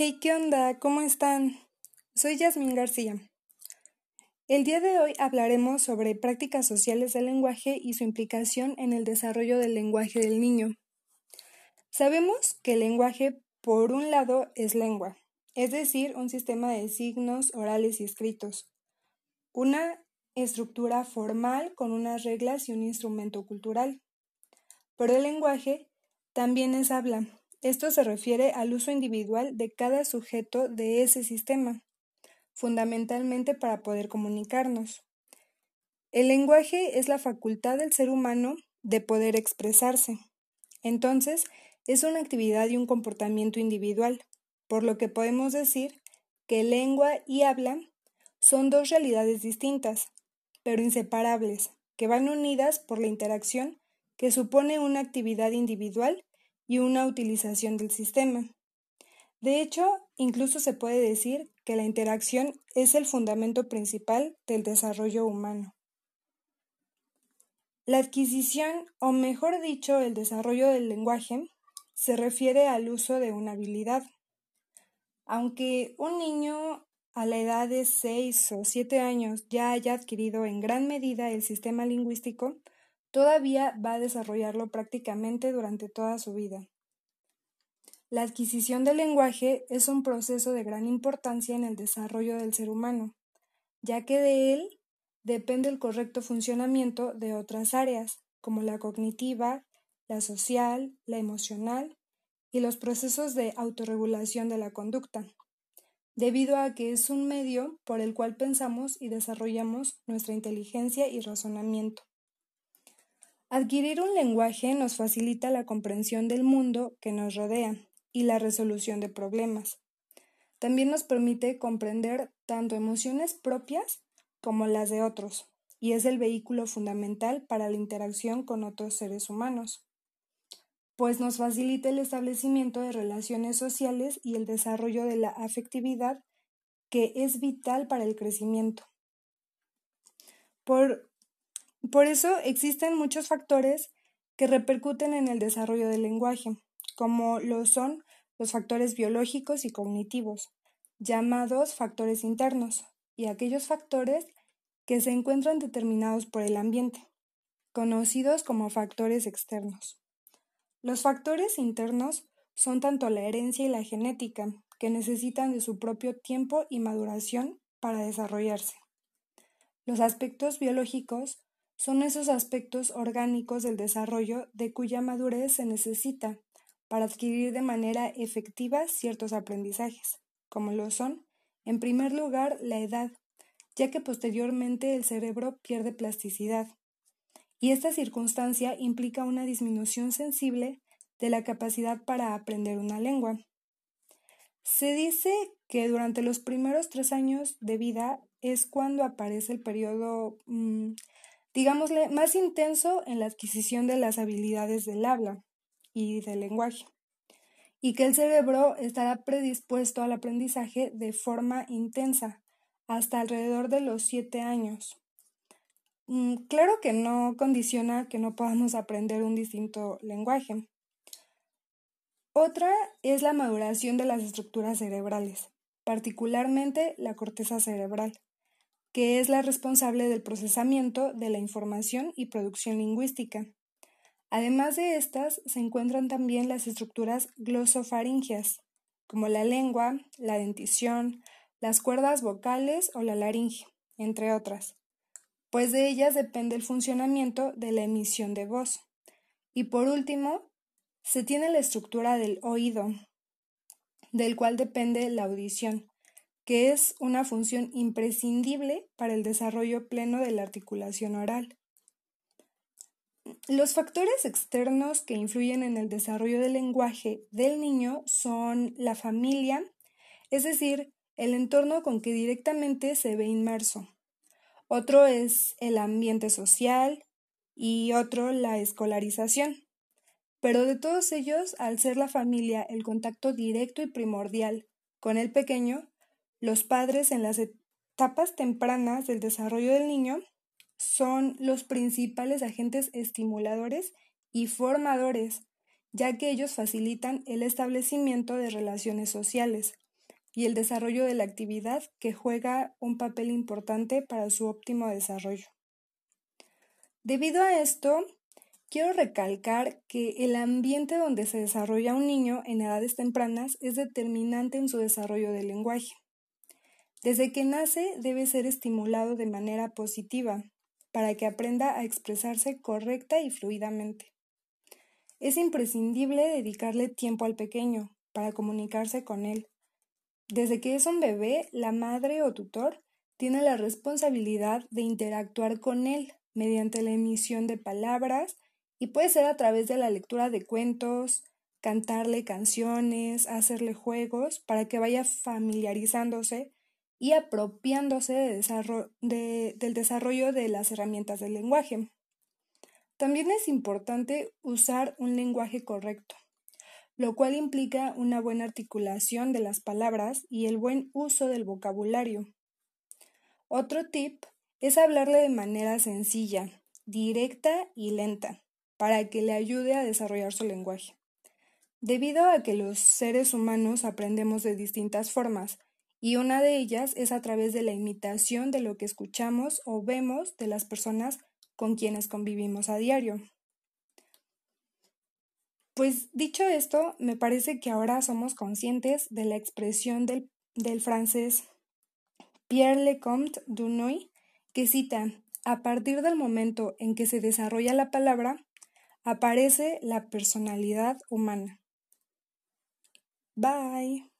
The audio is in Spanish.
Hey, ¿qué onda? ¿Cómo están? Soy Yasmín García. El día de hoy hablaremos sobre prácticas sociales del lenguaje y su implicación en el desarrollo del lenguaje del niño. Sabemos que el lenguaje, por un lado, es lengua, es decir, un sistema de signos orales y escritos, una estructura formal con unas reglas y un instrumento cultural. Pero el lenguaje también es habla, esto se refiere al uso individual de cada sujeto de ese sistema, fundamentalmente para poder comunicarnos. El lenguaje es la facultad del ser humano de poder expresarse. Entonces, es una actividad y un comportamiento individual, por lo que podemos decir que lengua y habla son dos realidades distintas, pero inseparables, que van unidas por la interacción que supone una actividad individual y una utilización del sistema. De hecho, incluso se puede decir que la interacción es el fundamento principal del desarrollo humano. La adquisición, o mejor dicho, el desarrollo del lenguaje, se refiere al uso de una habilidad. Aunque un niño a la edad de 6 o 7 años ya haya adquirido en gran medida el sistema lingüístico, todavía va a desarrollarlo prácticamente durante toda su vida. La adquisición del lenguaje es un proceso de gran importancia en el desarrollo del ser humano, ya que de él depende el correcto funcionamiento de otras áreas, como la cognitiva, la social, la emocional y los procesos de autorregulación de la conducta, debido a que es un medio por el cual pensamos y desarrollamos nuestra inteligencia y razonamiento. Adquirir un lenguaje nos facilita la comprensión del mundo que nos rodea y la resolución de problemas. También nos permite comprender tanto emociones propias como las de otros, y es el vehículo fundamental para la interacción con otros seres humanos, pues nos facilita el establecimiento de relaciones sociales y el desarrollo de la afectividad que es vital para el crecimiento. Por por eso existen muchos factores que repercuten en el desarrollo del lenguaje, como lo son los factores biológicos y cognitivos, llamados factores internos, y aquellos factores que se encuentran determinados por el ambiente, conocidos como factores externos. Los factores internos son tanto la herencia y la genética, que necesitan de su propio tiempo y maduración para desarrollarse. Los aspectos biológicos son esos aspectos orgánicos del desarrollo de cuya madurez se necesita para adquirir de manera efectiva ciertos aprendizajes, como lo son, en primer lugar, la edad, ya que posteriormente el cerebro pierde plasticidad, y esta circunstancia implica una disminución sensible de la capacidad para aprender una lengua. Se dice que durante los primeros tres años de vida es cuando aparece el periodo mm, digámosle, más intenso en la adquisición de las habilidades del habla y del lenguaje, y que el cerebro estará predispuesto al aprendizaje de forma intensa hasta alrededor de los siete años. Mm, claro que no condiciona que no podamos aprender un distinto lenguaje. Otra es la maduración de las estructuras cerebrales, particularmente la corteza cerebral que es la responsable del procesamiento de la información y producción lingüística. Además de estas, se encuentran también las estructuras glosofaringeas, como la lengua, la dentición, las cuerdas vocales o la laringe, entre otras, pues de ellas depende el funcionamiento de la emisión de voz. Y por último, se tiene la estructura del oído, del cual depende la audición, que es una función imprescindible para el desarrollo pleno de la articulación oral. Los factores externos que influyen en el desarrollo del lenguaje del niño son la familia, es decir, el entorno con que directamente se ve inmerso. Otro es el ambiente social y otro la escolarización. Pero de todos ellos, al ser la familia el contacto directo y primordial con el pequeño, los padres en las etapas tempranas del desarrollo del niño son los principales agentes estimuladores y formadores, ya que ellos facilitan el establecimiento de relaciones sociales, y el desarrollo de la actividad que juega un papel importante para su óptimo desarrollo. Debido a esto, quiero recalcar que el ambiente donde se desarrolla un niño en edades tempranas es determinante en su desarrollo del lenguaje. Desde que nace debe ser estimulado de manera positiva para que aprenda a expresarse correcta y fluidamente. Es imprescindible dedicarle tiempo al pequeño para comunicarse con él, desde que es un bebé, la madre o tutor tiene la responsabilidad de interactuar con él mediante la emisión de palabras y puede ser a través de la lectura de cuentos, cantarle canciones, hacerle juegos para que vaya familiarizándose y apropiándose del desarrollo de las herramientas del lenguaje. También es importante usar un lenguaje correcto lo cual implica una buena articulación de las palabras y el buen uso del vocabulario. Otro tip es hablarle de manera sencilla, directa y lenta, para que le ayude a desarrollar su lenguaje. Debido a que los seres humanos aprendemos de distintas formas, y una de ellas es a través de la imitación de lo que escuchamos o vemos de las personas con quienes convivimos a diario. Pues dicho esto, me parece que ahora somos conscientes de la expresión del, francés Pierre Lecomte Dunoy, que cita, a partir del momento en que se desarrolla la palabra, aparece la personalidad humana. Bye.